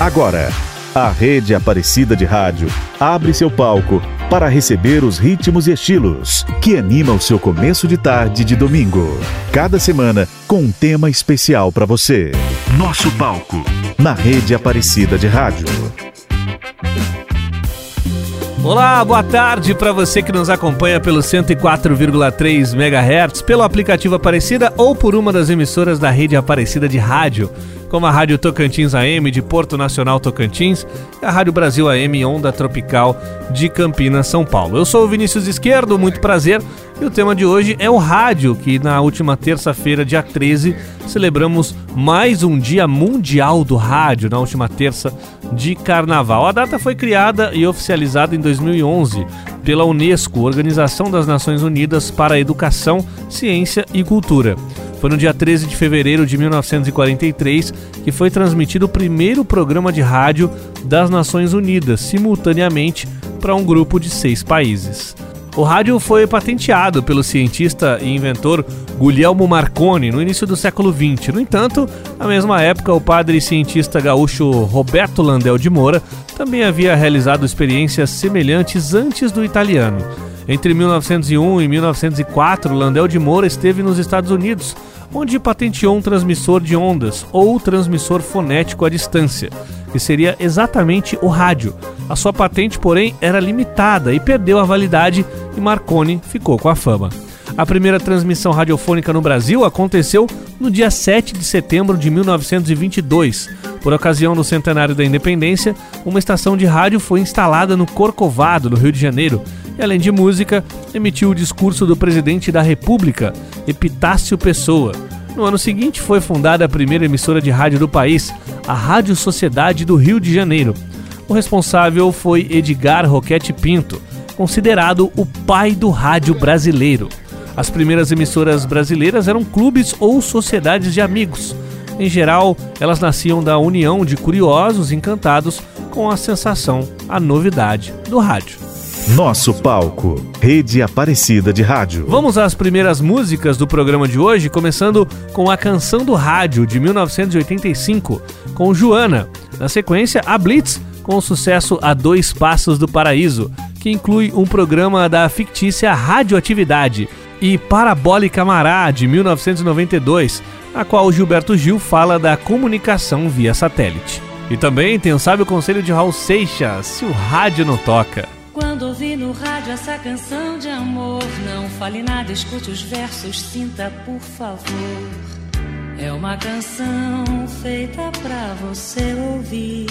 Agora, a Rede Aparecida de Rádio abre seu palco para receber os ritmos e estilos que animam o seu começo de tarde de domingo. Cada semana com um tema especial para você. Nosso palco na Rede Aparecida de Rádio. Olá, boa tarde para você que nos acompanha pelo 104,3 MHz, pelo aplicativo Aparecida ou por uma das emissoras da rede Aparecida de rádio como a Rádio Tocantins AM de Porto Nacional Tocantins e a Rádio Brasil AM Onda Tropical de Campinas, São Paulo. Eu sou o Vinícius Esquerdo, muito prazer. E o tema de hoje é o rádio, que na última terça-feira, dia 13, celebramos mais um Dia Mundial do Rádio, na última terça de carnaval. A data foi criada e oficializada em 2011 pela Unesco, Organização das Nações Unidas para a Educação, Ciência e Cultura. Foi no dia 13 de fevereiro de 1943 que foi transmitido o primeiro programa de rádio das Nações Unidas, simultaneamente para um grupo de seis países. O rádio foi patenteado pelo cientista e inventor Guglielmo Marconi no início do século XX. No entanto, na mesma época, o padre e cientista gaúcho Roberto Landel de Moura também havia realizado experiências semelhantes antes do italiano. Entre 1901 e 1904, Landel de Moura esteve nos Estados Unidos, onde patenteou um transmissor de ondas ou transmissor fonético à distância, que seria exatamente o rádio. A sua patente, porém, era limitada e perdeu a validade e Marconi ficou com a fama. A primeira transmissão radiofônica no Brasil aconteceu no dia 7 de setembro de 1922. Por ocasião do centenário da independência, uma estação de rádio foi instalada no Corcovado, no Rio de Janeiro, e além de música, emitiu o discurso do presidente da República, Epitácio Pessoa. No ano seguinte, foi fundada a primeira emissora de rádio do país, a Rádio Sociedade do Rio de Janeiro. O responsável foi Edgar Roquete Pinto, considerado o pai do rádio brasileiro. As primeiras emissoras brasileiras eram clubes ou sociedades de amigos. Em geral, elas nasciam da união de curiosos encantados com a sensação, a novidade do rádio. Nosso palco, Rede Aparecida de Rádio. Vamos às primeiras músicas do programa de hoje, começando com a Canção do Rádio de 1985, com Joana. Na sequência, a Blitz com o sucesso A Dois Passos do Paraíso, que inclui um programa da fictícia Radioatividade, e Parabólica Mará de 1992, na qual Gilberto Gil fala da comunicação via satélite. E também tem o sábio conselho de Raul Seixas, se o rádio não toca. Quando ouvi no rádio essa canção de amor, não fale nada, escute os versos, sinta por favor. É uma canção feita pra você ouvir.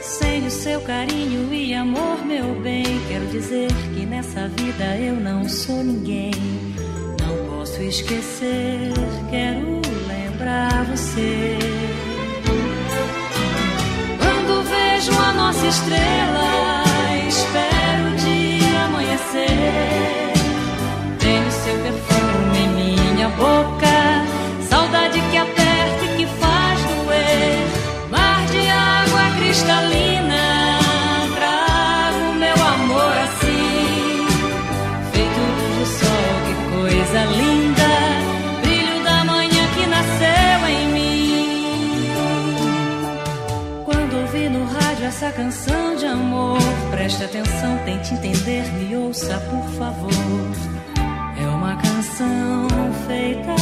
Sem o seu carinho e amor, meu bem, quero dizer que nessa vida eu não sou ninguém. Não posso esquecer, quero lembrar você. Estrela, espero o dia amanhecer. Tenho seu perfume em minha boca, essa canção de amor. Preste atenção, tente entender, me ouça, por favor. É uma canção feita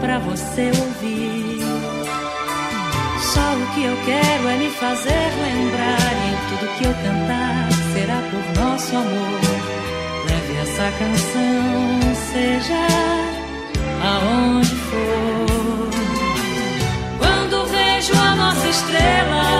pra você ouvir. Só o que eu quero é me fazer lembrar. E tudo que eu cantar será por nosso amor. Leve essa canção, seja aonde for. Quando vejo a nossa estrela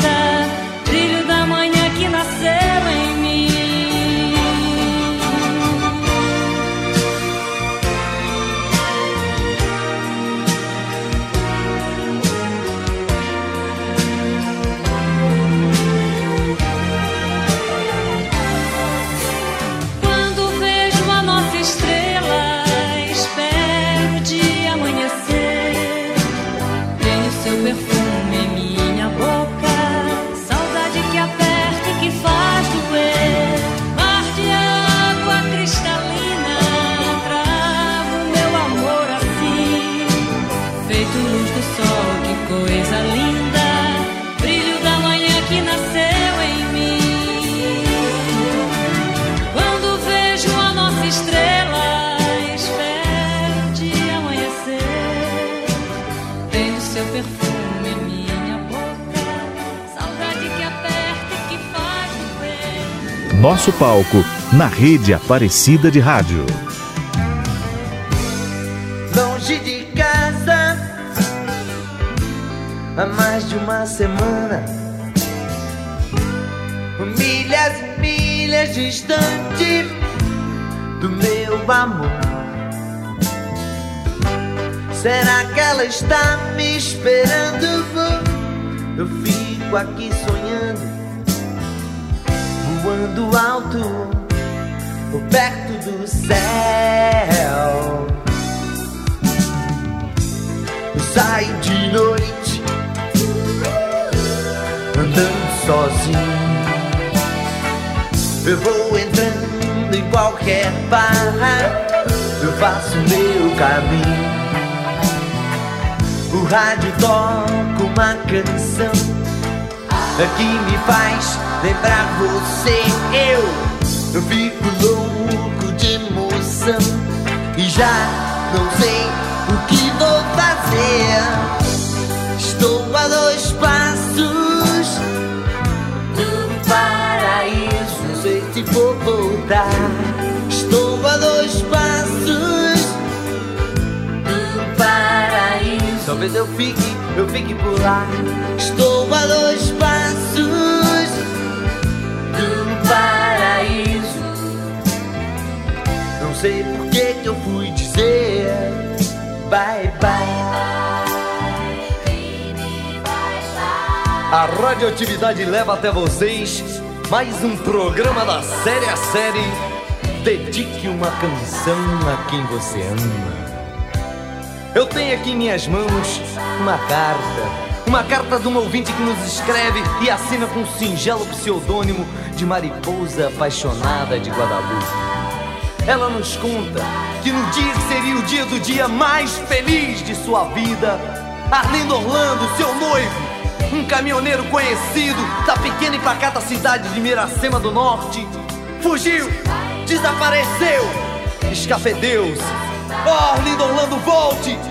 Nosso palco na rede Aparecida de Rádio. Longe de casa, há mais de uma semana, milhas e milhas distante do meu amor. Será que ela está me esperando? Eu fico aqui sonhando voando alto, perto do céu. Eu saio de noite, andando sozinho. Eu vou entrando em qualquer bar, eu faço meu caminho. O rádio toca uma canção que me faz lembrar você. Eu, eu fico louco de emoção e já não sei o que vou fazer. Estou a dois passos do paraíso. Não sei se vou voltar. Estou a dois passos do paraíso. Talvez eu fique, eu fique por lá. Estou a dois passos paraíso. Não sei por que, que eu fui dizer bye bye. A radioatividade leva até vocês mais um programa da série a série. Dedique uma canção a quem você ama. Eu tenho aqui em minhas mãos uma carta uma carta de um ouvinte que nos escreve e assina com um singelo pseudônimo de Mariposa Apaixonada de Guadalupe. Ela nos conta que no dia que seria o dia do dia mais feliz de sua vida, Arlindo Orlando, seu noivo, um caminhoneiro conhecido da pequena e pacata cidade de Miracema do Norte, fugiu, desapareceu, escafedeu-se. Oh, Arlindo Orlando, volte!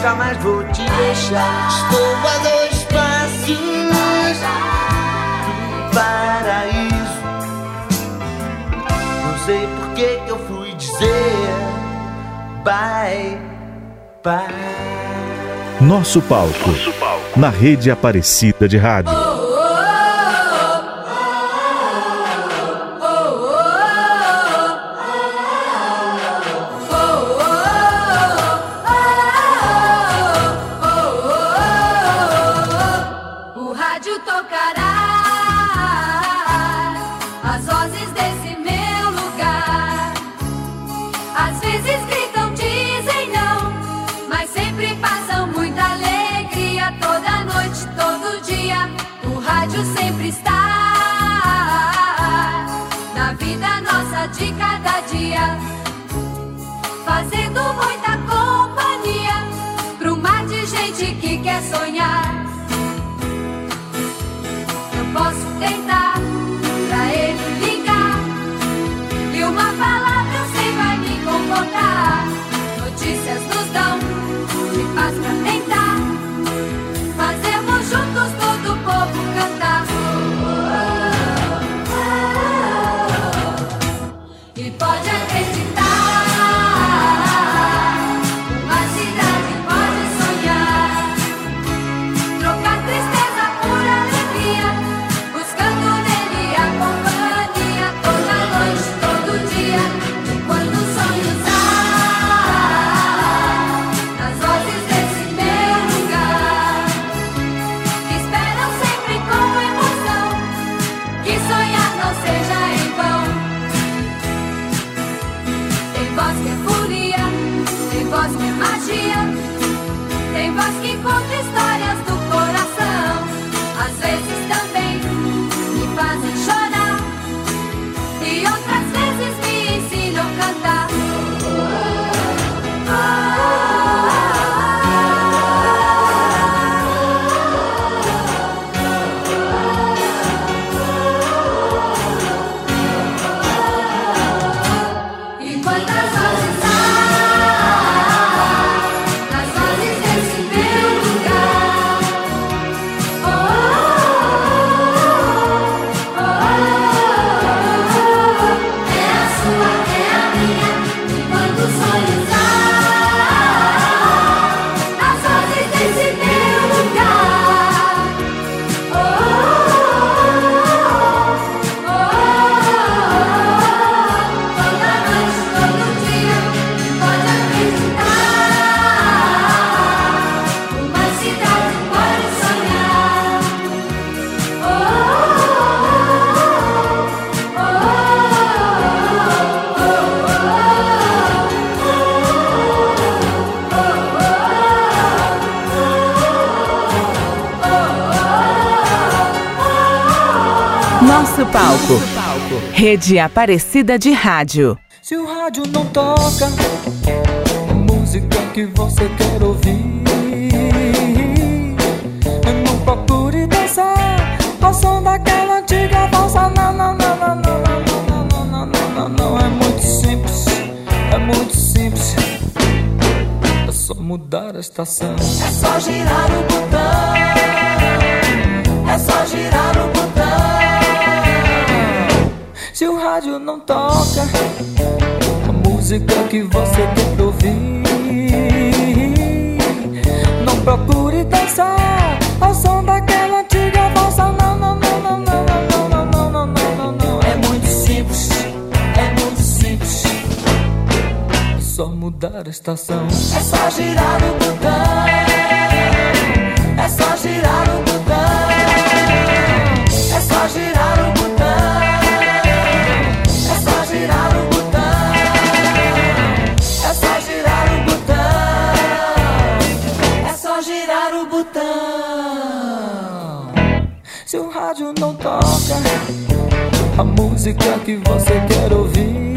nunca mais vou te deixar. Estou a dois passos do paraíso. Não sei por que eu fui dizer bye bye. Nosso palco, na rede Aparecida de Rádio. pode Rede Aparecida de Rádio. Se o rádio não toca música que você quer ouvir, não procure dançar ao som daquela antiga valsa. Não, não, não, não, não, não, não, não, não, não, não, não. É muito simples, é muito simples. É só mudar a estação. É só girar o botão. É só girar o botão. Se o rádio não toca a música que você quer ouvir, não procure dançar ao som daquela antiga valsa. Não, não, não, não, não, não, não, não, não, não, não. É muito simples, é muito simples. É só mudar a estação. É só girar o botão. Rádio não toca a música que você quer ouvir,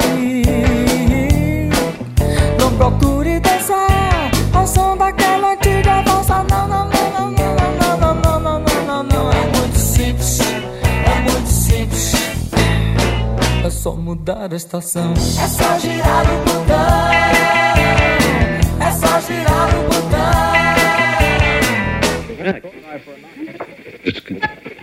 não procure dançar ao som daquela antiga valsa. Não, não, não, não, não, não, não, não, não, não, não. É muito simples, é muito simples. É só mudar a estação. É só girar o botão. É só girar o botão. Se o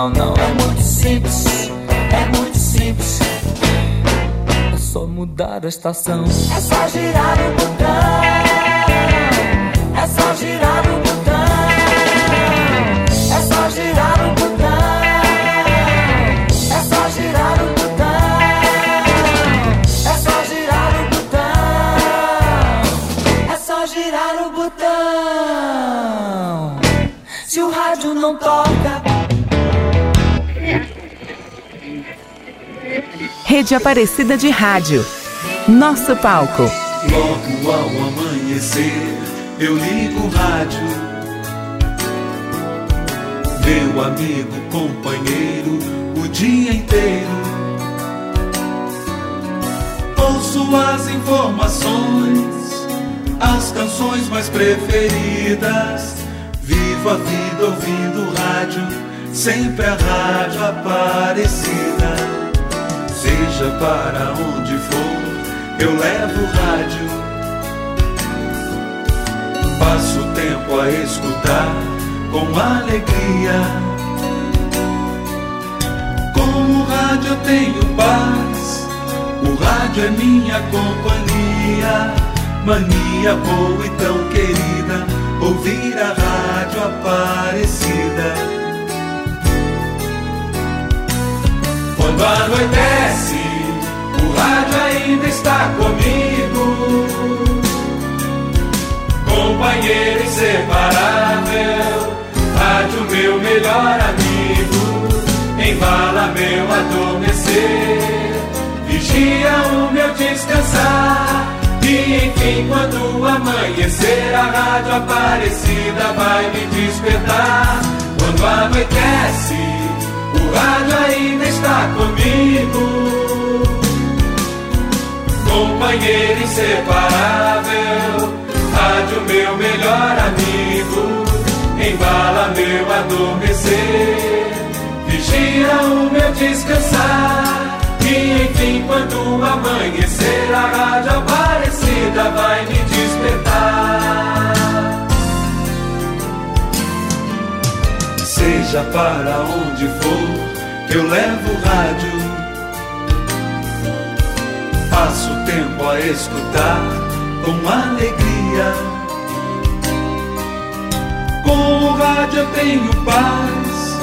não, não. É muito simples, é muito simples. É só mudar a estação. É só girar o botão. É só girar o botão. É só girar o botão. É só girar o botão. É só girar o botão. É só girar o botão. Se o rádio não toca. Rede Aparecida de Rádio. Nosso palco. Logo ao amanhecer, eu ligo o rádio. Meu amigo, companheiro, o dia inteiro. Ouço as informações, as canções mais preferidas. Vivo a vida ouvindo rádio, sempre a rádio aparecida. Seja para onde for, eu levo o rádio. Passo tempo a escutar com alegria. Com o rádio eu tenho paz, o rádio é minha companhia. Mania boa e tão querida, ouvir a rádio aparecida. Quando anoitece, o rádio ainda está comigo. Companheiro inseparável, rádio meu melhor amigo. Embala meu adormecer, vigia o meu descansar. E enfim, quando amanhecer, a rádio aparecida vai me despertar. Quando anoitece, o rádio ainda está comigo. Companheiro inseparável, rádio meu melhor amigo. Embala meu adormecer, vigia o meu descansar. E enfim, quando amanhecer, a rádio aparecida vai me despertar. Seja para onde for, eu levo o rádio. Passo tempo a escutar com alegria. Com o rádio eu tenho paz,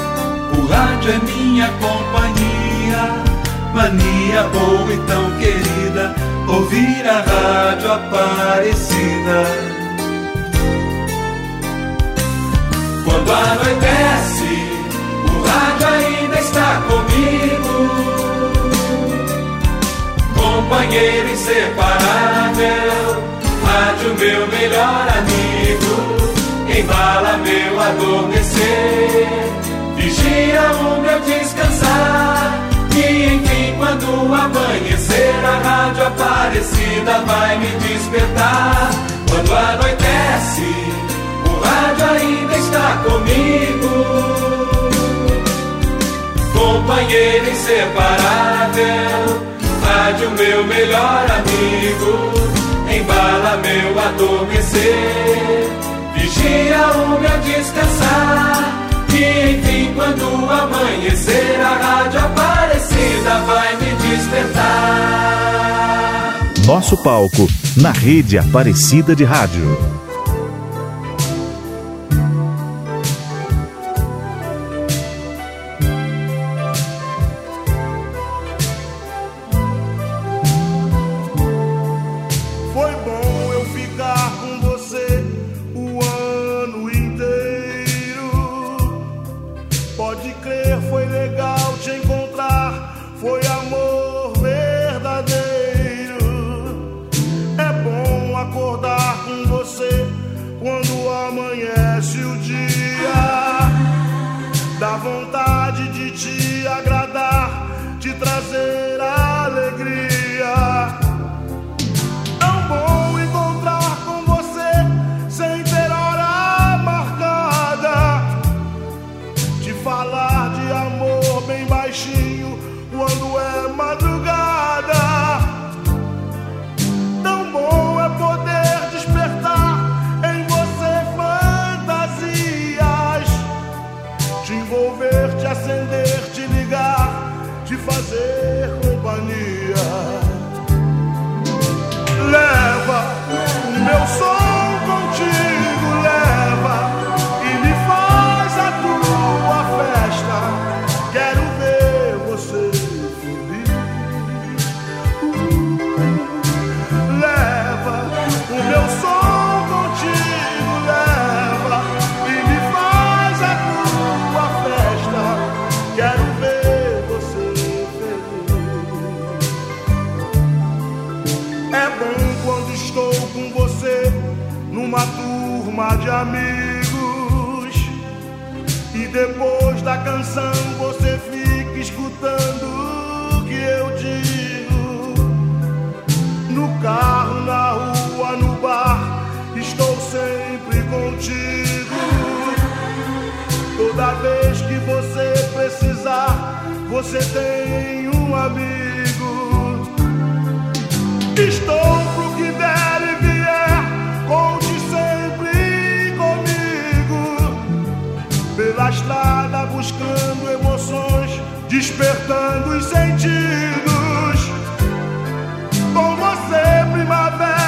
O rádio é minha companhia, mania boa e tão querida, ouvir a rádio Aparecida. Quando anoitece, o está comigo, companheiro inseparável, rádio meu melhor amigo, embala meu adormecer vigia o meu descansar. E enfim, quando amanhecer, a rádio Aparecida vai me despertar. Quando anoitece, o rádio ainda está comigo. Companheiro inseparável, rádio meu melhor amigo. Embala meu adormecer, vigia o meu descansar. E enfim, quando amanhecer, a rádio Aparecida vai me despertar. Nosso palco na rede Aparecida de Rádio. Canção você fica escutando o que eu digo. No carro, na rua, no bar, estou sempre contigo. Toda vez que você precisar, você tem um amigo. Buscando emoções, despertando os sentidos. Com você, primavera,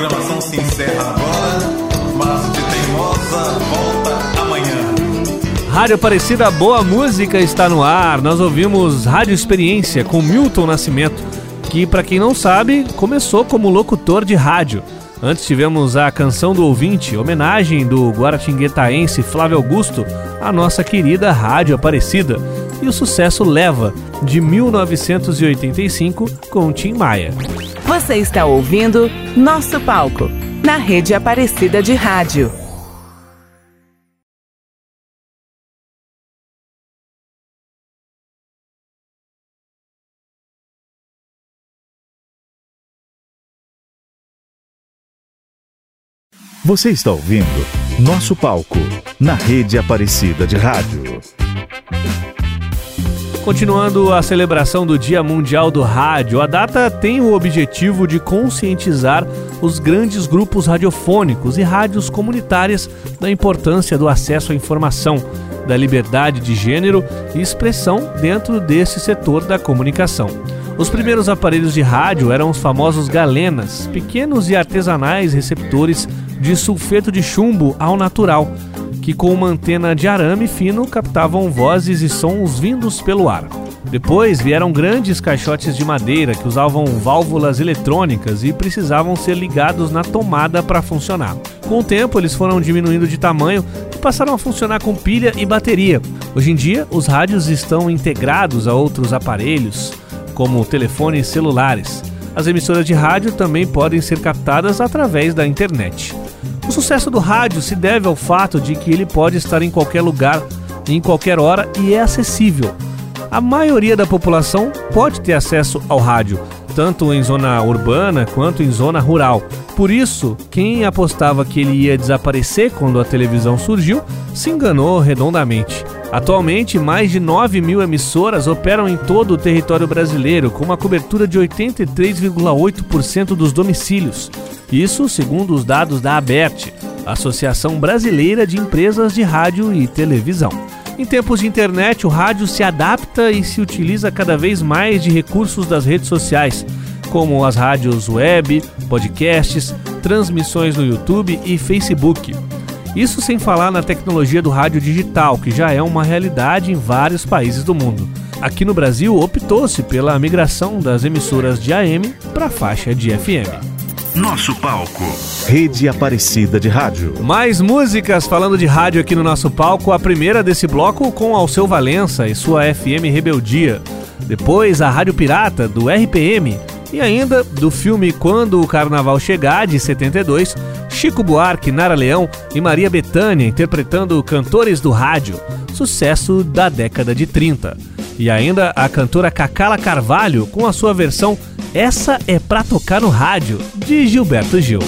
Programação se encerra agora, mas de teimosa volta amanhã. Rádio Aparecida Boa Música está no ar. Nós ouvimos Rádio Experiência com Milton Nascimento, que, para quem não sabe, começou como locutor de rádio. Antes tivemos a canção do ouvinte, homenagem do guaratinguetaense Flávio Augusto à nossa querida Rádio Aparecida. E o sucesso Leva, de 1985, com Tim Maia. Você está ouvindo Nosso Palco, na rede Aparecida de Rádio. Você está ouvindo Nosso Palco, na Rede Aparecida de Rádio. Continuando a celebração do Dia Mundial do Rádio, a data tem o objetivo de conscientizar os grandes grupos radiofônicos e rádios comunitárias da importância do acesso à informação, da liberdade de gênero e expressão dentro desse setor da comunicação. Os primeiros aparelhos de rádio eram os famosos galenas, pequenos e artesanais receptores de sulfeto de chumbo ao natural, que com uma antena de arame fino captavam vozes e sons vindos pelo ar. Depois vieram grandes caixotes de madeira que usavam válvulas eletrônicas e precisavam ser ligados na tomada para funcionar. Com o tempo, eles foram diminuindo de tamanho e passaram a funcionar com pilha e bateria. Hoje em dia, os rádios estão integrados a outros aparelhos, como telefones celulares. As emissoras de rádio também podem ser captadas através da internet. O sucesso do rádio se deve ao fato de que ele pode estar em qualquer lugar, em qualquer hora e é acessível. A maioria da população pode ter acesso ao rádio, tanto em zona urbana quanto em zona rural. Por isso, quem apostava que ele ia desaparecer quando a televisão surgiu se enganou redondamente. Atualmente, mais de 9 mil emissoras operam em todo o território brasileiro, com uma cobertura de 83,8% dos domicílios. Isso segundo os dados da ABERT, Associação Brasileira de Empresas de Rádio e Televisão. Em tempos de internet, o rádio se adapta e se utiliza cada vez mais de recursos das redes sociais, como as rádios web, podcasts, transmissões no YouTube e Facebook. Isso sem falar na tecnologia do rádio digital, que já é uma realidade em vários países do mundo. Aqui no Brasil, optou-se pela migração das emissoras de AM para a faixa de FM. Nosso palco. Rede Aparecida de Rádio. Mais músicas falando de rádio aqui no nosso palco. A primeira desse bloco com Alceu Valença e sua FM Rebeldia. Depois a Rádio Pirata do RPM. E ainda do filme Quando o Carnaval Chegar, de 72, Chico Buarque, Nara Leão e Maria Bethânia interpretando Cantores do Rádio, sucesso da década de 30. E ainda a cantora Cacala Carvalho com a sua versão Essa é pra tocar no rádio, de Gilberto Gil.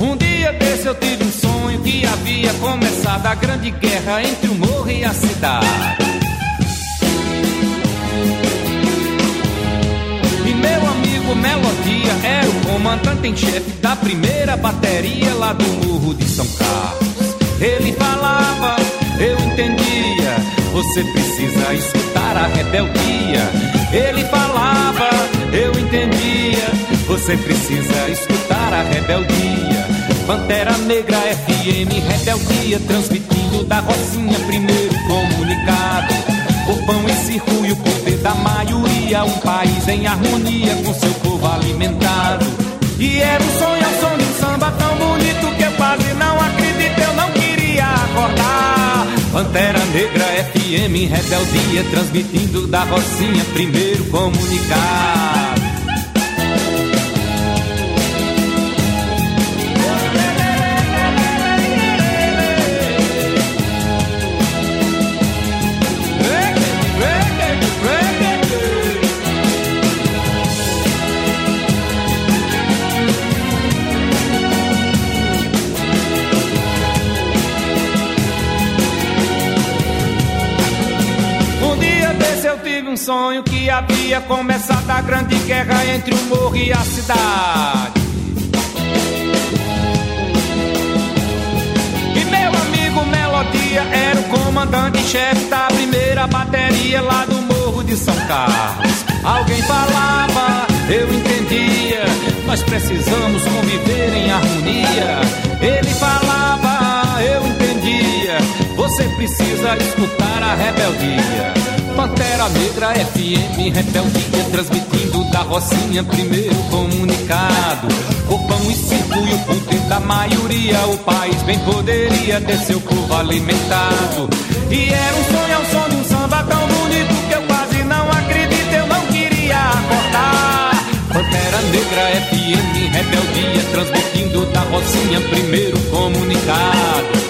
Um dia desse eu tive um sonho que havia começado a grande guerra entre o morro e a cidade. E meu amigo Melodia era o comandante em chefe da primeira bateria lá do morro de São Carlos. Ele falava, eu entendia, você precisa escutar a rebeldia. Ele falava, eu entendia, você precisa escutar a rebeldia. Pantera Negra FM, rebeldia, transmitindo da Rocinha primeiro comunicado. O pão e circo e o poder da maioria, um país em harmonia com seu povo alimentado. E era um sonho, um de um samba tão bonito que eu quase não acredito, eu não queria acordar. Pantera Negra FM, rebeldia, transmitindo da Rocinha primeiro comunicado. Sonho que havia começado a grande guerra entre o morro e a cidade. E meu amigo Melodia era o comandante-chefe da primeira bateria lá do morro de São Carlos. Alguém falava, eu entendia, nós precisamos conviver em harmonia. Ele falava, eu entendia, você precisa escutar a rebeldia. Pantera Negra FM, rebeldia, transmitindo da Rocinha primeiro comunicado. O pão e circo e o poder da maioria, o país bem poderia ter seu povo alimentado. E era um sonho, um som de um samba tão bonito que eu quase não acredito, eu não queria acordar. Pantera Negra FM, rebeldia, transmitindo da Rocinha primeiro comunicado.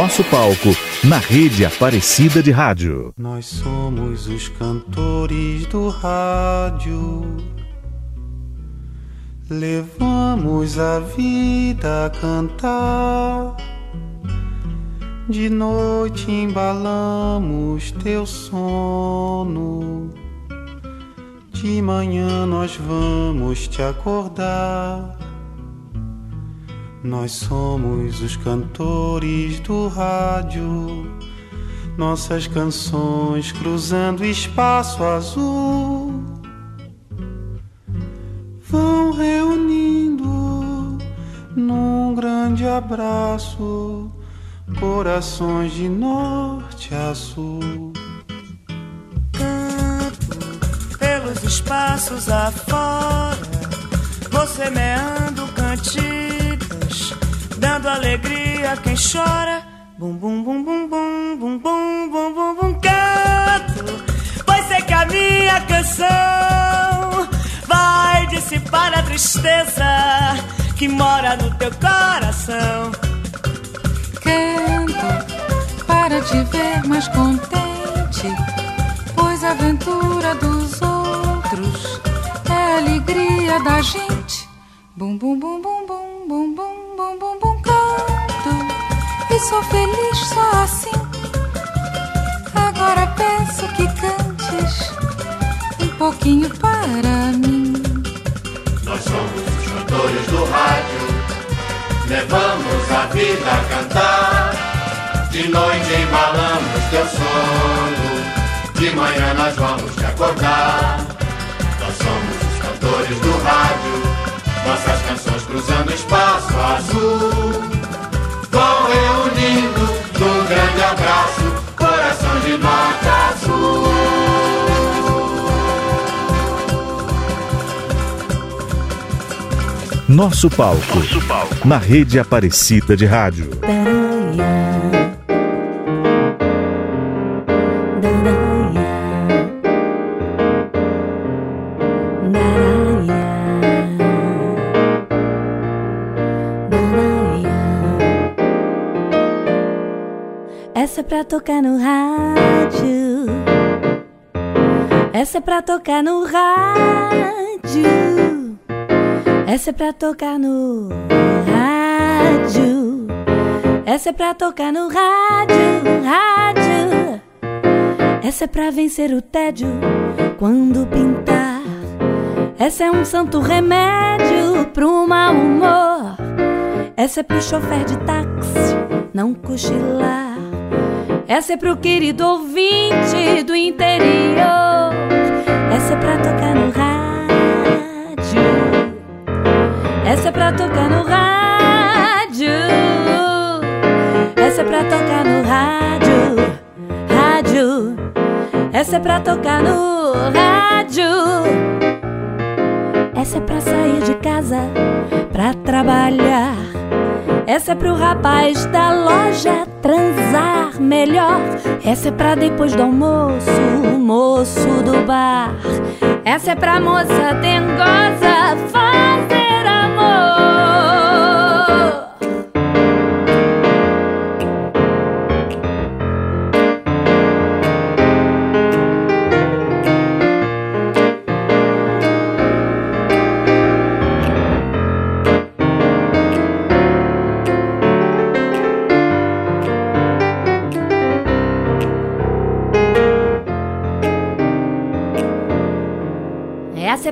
Nosso palco na rede Aparecida de Rádio. Nós somos os cantores do rádio. Levamos a vida a cantar. De noite embalamos teu sono. De manhã nós vamos te acordar. Nós somos os cantores do rádio, nossas canções cruzando espaço azul vão reunindo num grande abraço corações de norte a sul. pelos espaços afora. Você meando cantigas, dando alegria a quem chora. Bum bum bum bum bum bum bum bum bum bum canto. Pois sei que a minha canção vai dissipar a tristeza que mora no teu coração. Canto para te ver mais contente, pois a aventura dos outros é a alegria da gente. Bum bum bum bum bum bum bum bum bum e sou feliz só assim. Agora peço que cantes um pouquinho para mim. Nós somos os cantores do rádio, levamos a vida a cantar. De noite embalamos teu sono, de manhã nós vamos te acordar. Nós somos os cantores do rádio, nossas canções cruzando espaço azul. Vão reunindo num grande abraço, coração de norte a sul. Nosso palco, na rede Aparecida de Rádio. Tocar no rádio. Essa é pra tocar no rádio. Essa é pra tocar no rádio. Essa é pra tocar no rádio, rádio. Essa é pra vencer o tédio quando pintar. Essa é um santo remédio pro mau humor. Essa é pro chofer de táxi não cochilar. Essa é pro querido ouvinte do interior. Essa é pra tocar no rádio. Essa é pra tocar no rádio. Essa é pra tocar no rádio. Rádio. Essa é pra tocar no rádio. Essa é pra sair de casa pra trabalhar. Essa é pro rapaz da loja transar melhor. Essa é pra depois do almoço, moço do bar. Essa é pra moça dengosa fazer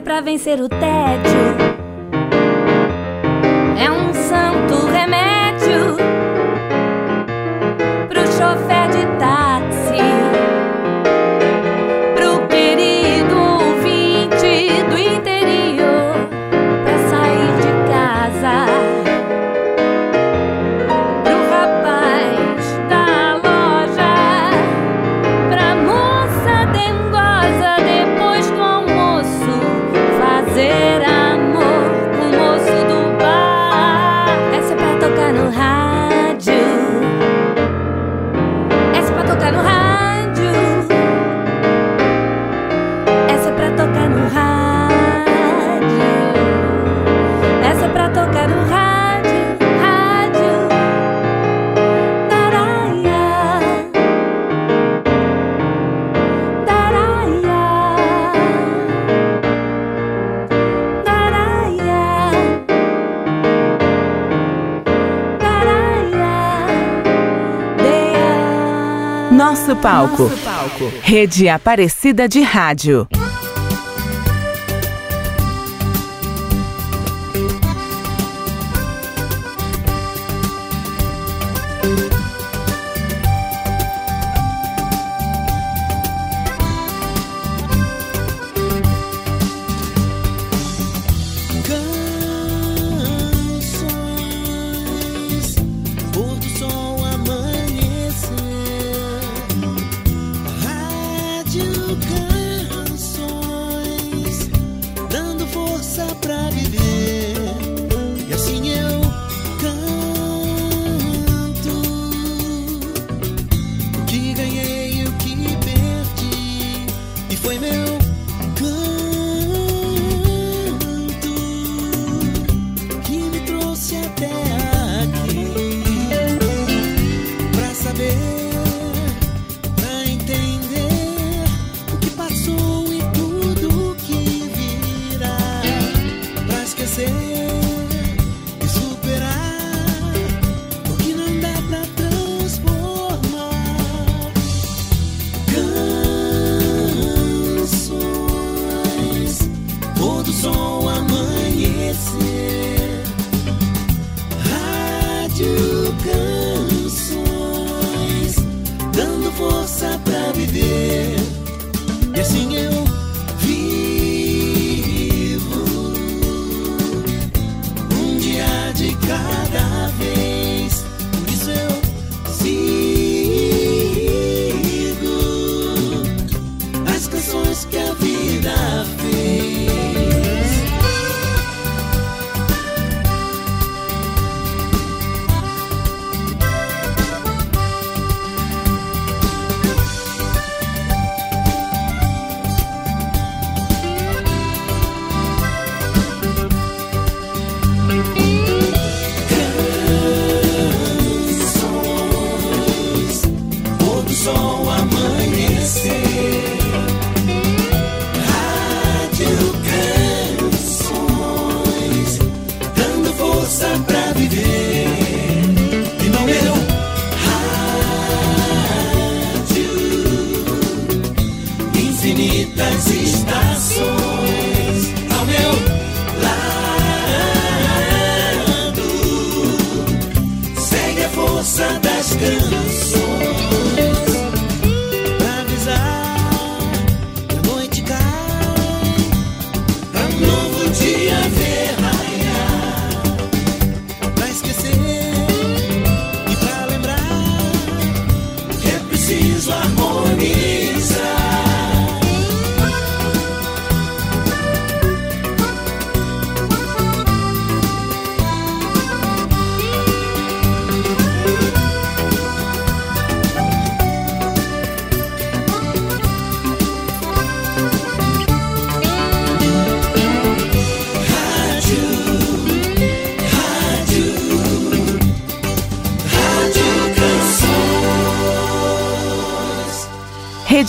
Pra vencer o tédio. Nosso palco. Rede Aparecida de Rádio.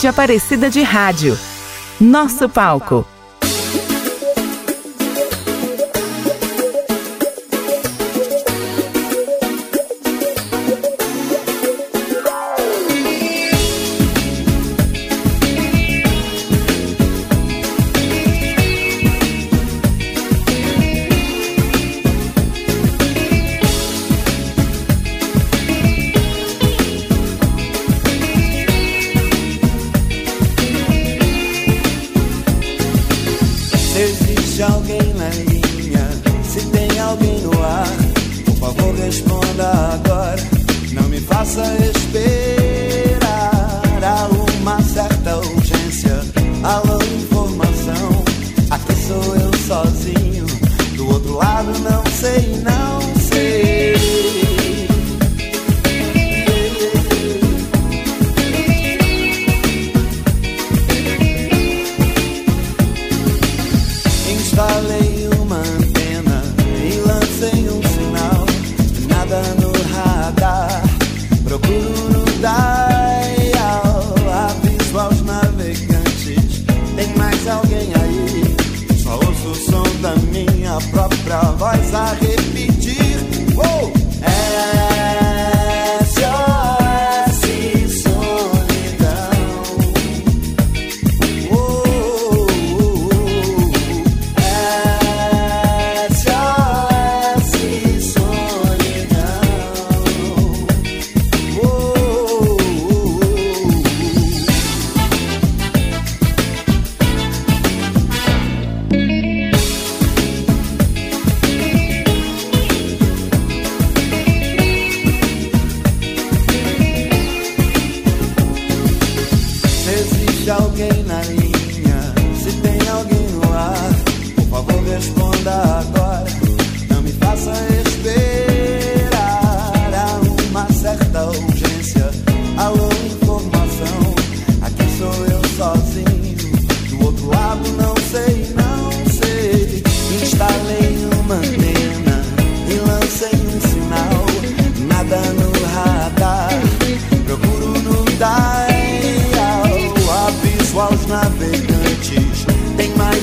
de Aparecida de Rádio. Nosso palco.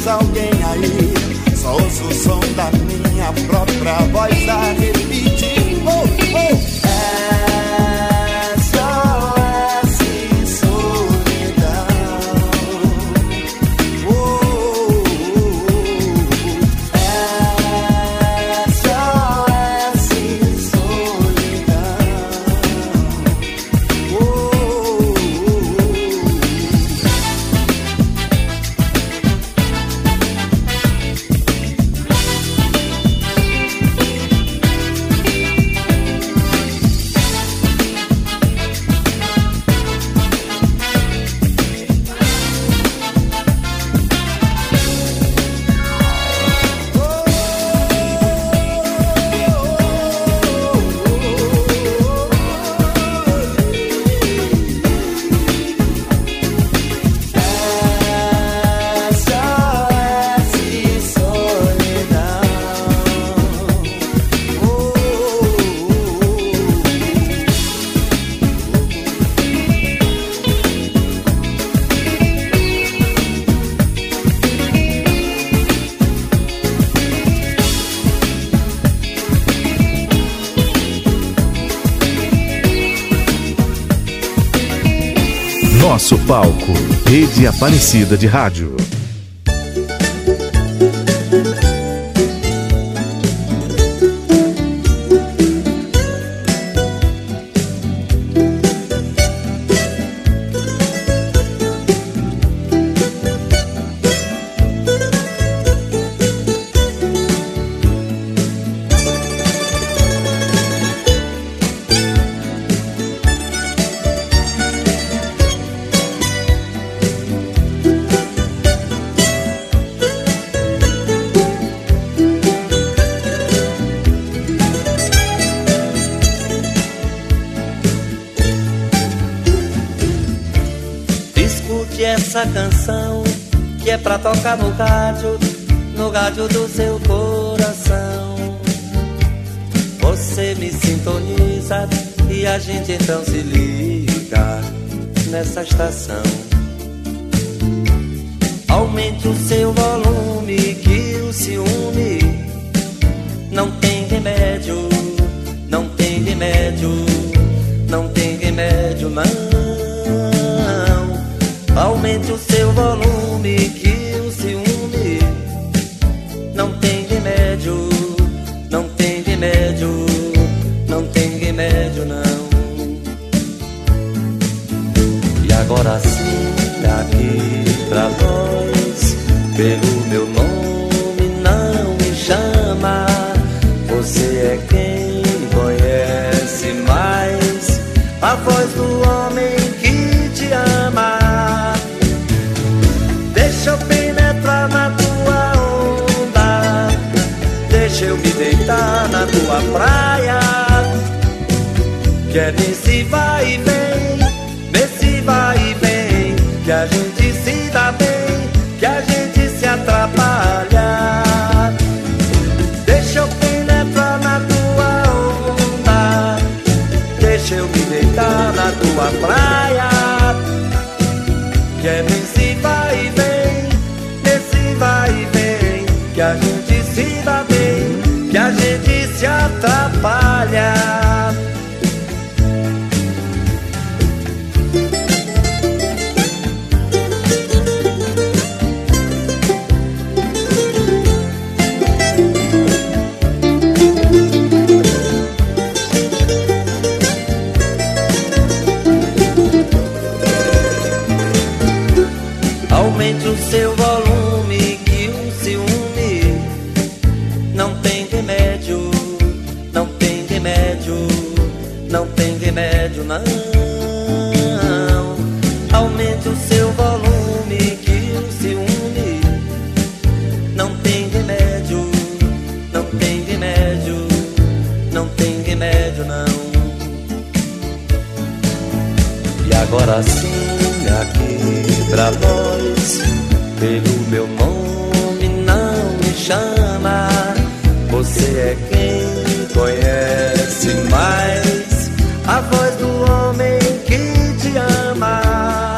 alguém aí. Só ouço o som da minha própria voz. Palco, Rede Aparecida de Rádio. pra tocar no rádio, no rádio do seu coração. Você me sintoniza e a gente então se liga nessa estação. Aumente o seu volume, que o ciúme não tem remédio, não tem remédio, não tem remédio, não. Aumente o seu volume deixa eu me deitar na tua praia. Quer nesse vai e vem, nesse vai e vem, que a gente atrapalha. Conhece mais a voz do homem que te ama.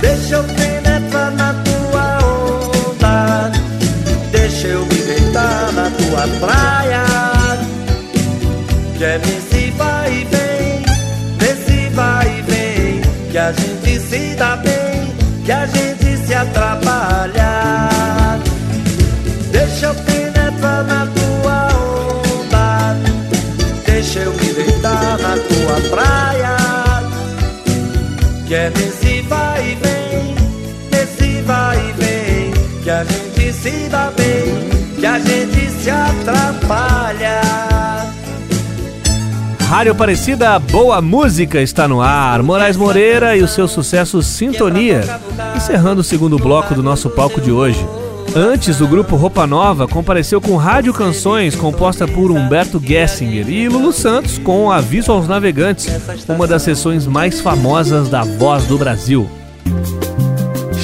Deixa eu penetrar na tua onda, deixa eu me deitar na tua praia. Que é nesse vai e vem, nesse vai e vem, que a gente se dá bem, que a gente atrapalha. Rádio Aparecida, boa música está no ar. Moraes Moreira e o seu sucesso Sintonia, encerrando o segundo bloco do nosso palco de hoje. Antes, o grupo Roupa Nova compareceu com Rádio Canções, composta por Humberto Gessinger, e Lulu Santos com Aviso aos Navegantes, uma das sessões mais famosas da Voz do Brasil.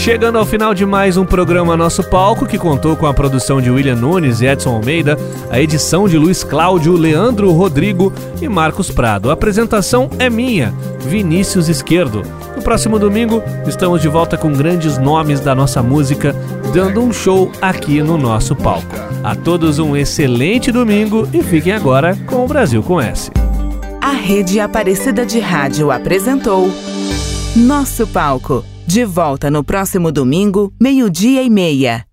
Chegando ao final de mais um programa Nosso Palco, que contou com a produção de William Nunes e Edson Almeida, a edição de Luiz Cláudio, Leandro Rodrigo e Marcos Prado. A apresentação é minha, Vinícius Esquerdo. No próximo domingo, estamos de volta com grandes nomes da nossa música, dando um show aqui no nosso palco. A todos um excelente domingo e fiquem agora com o Brasil com S. A Rede Aparecida de Rádio apresentou Nosso Palco. De volta no próximo domingo, meio-dia e meia.